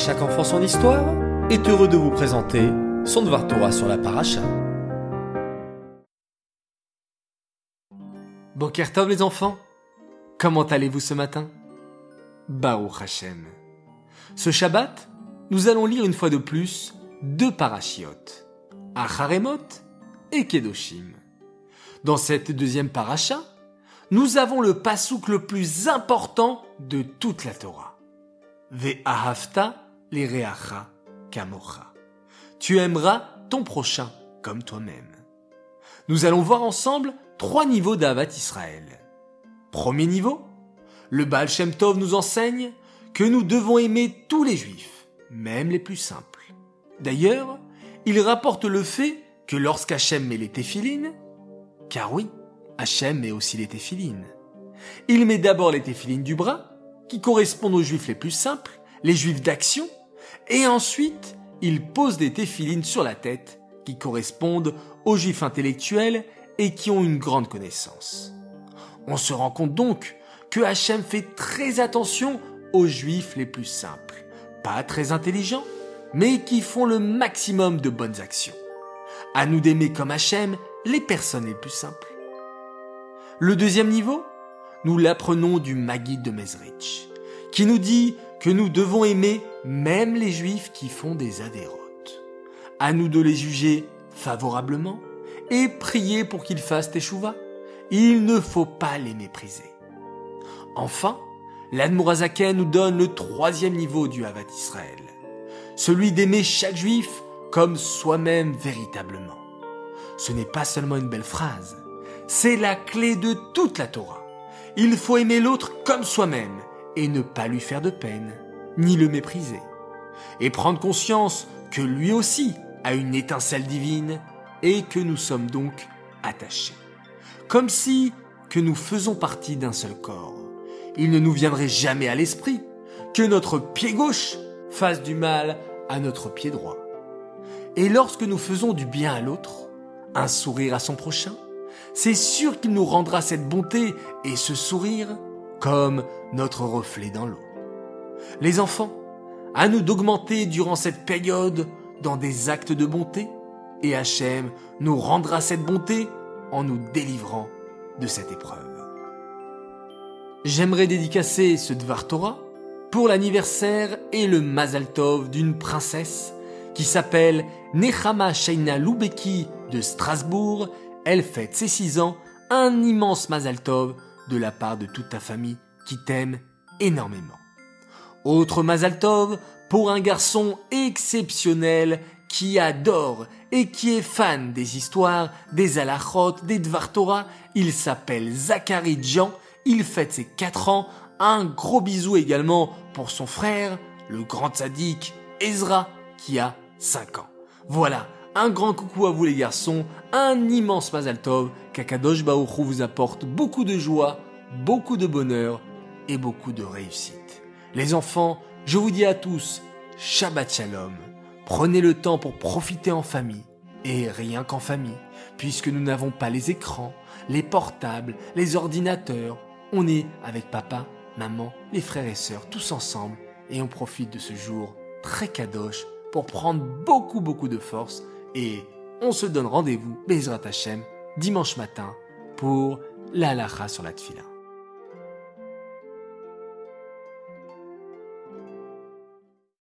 chaque enfant son histoire est heureux de vous présenter son Dvar Torah sur la paracha. Boker les enfants, comment allez-vous ce matin? Baruch Hashem. Ce Shabbat, nous allons lire une fois de plus deux parachiotes, Acharemot et Kedoshim. Dans cette deuxième paracha, nous avons le pasouk le plus important de toute la Torah. Ve'ahavta reacha kamocha. Tu aimeras ton prochain comme toi-même. Nous allons voir ensemble trois niveaux d'Avat Israël. Premier niveau, le Baal Shem Tov nous enseigne que nous devons aimer tous les juifs, même les plus simples. D'ailleurs, il rapporte le fait que lorsqu'Hachem met les téphilines, car oui, Hachem met aussi les téphilines, il met d'abord les téphilines du bras, qui correspondent aux juifs les plus simples, les juifs d'action, et ensuite il pose des téphilines sur la tête, qui correspondent aux juifs intellectuels et qui ont une grande connaissance. On se rend compte donc que Hachem fait très attention aux juifs les plus simples, pas très intelligents, mais qui font le maximum de bonnes actions. À nous d'aimer comme Hachem les personnes les plus simples. Le deuxième niveau, nous l'apprenons du Maguide de Mezrich, qui nous dit que nous devons aimer même les juifs qui font des adhérotes. À nous de les juger favorablement et prier pour qu'ils fassent échouva. Il ne faut pas les mépriser. Enfin, l'Admorazaken nous donne le troisième niveau du Havat Israël, celui d'aimer chaque juif comme soi-même véritablement. Ce n'est pas seulement une belle phrase, c'est la clé de toute la Torah. Il faut aimer l'autre comme soi-même et ne pas lui faire de peine, ni le mépriser. Et prendre conscience que lui aussi a une étincelle divine et que nous sommes donc attachés. Comme si que nous faisons partie d'un seul corps. Il ne nous viendrait jamais à l'esprit que notre pied gauche fasse du mal à notre pied droit. Et lorsque nous faisons du bien à l'autre, un sourire à son prochain, c'est sûr qu'il nous rendra cette bonté et ce sourire comme notre reflet dans l'eau. Les enfants, à nous d'augmenter durant cette période dans des actes de bonté, et Hachem nous rendra cette bonté en nous délivrant de cette épreuve. J'aimerais dédicacer ce Dvar Torah pour l'anniversaire et le Mazal Tov d'une princesse qui s'appelle Nechama Sheina Lubeki de Strasbourg. Elle fête ses six ans, un immense Mazal Tov de la part de toute ta famille qui t'aime énormément. Autre Mazal Tov pour un garçon exceptionnel qui adore et qui est fan des histoires, des alachot, des Dvar Torah. Il s'appelle Zachary Jean, il fête ses 4 ans. Un gros bisou également pour son frère, le grand sadique Ezra, qui a 5 ans. Voilà, un grand coucou à vous les garçons, un immense Mazal Tov, qu'Akadosh Baruch vous apporte beaucoup de joie, beaucoup de bonheur et beaucoup de réussite. Les enfants, je vous dis à tous, Shabbat Shalom. Prenez le temps pour profiter en famille, et rien qu'en famille, puisque nous n'avons pas les écrans, les portables, les ordinateurs. On est avec papa, maman, les frères et sœurs, tous ensemble, et on profite de ce jour très kadosh pour prendre beaucoup beaucoup de force, et on se donne rendez-vous, Bezrat Hashem, dimanche matin, pour la sur la tfila.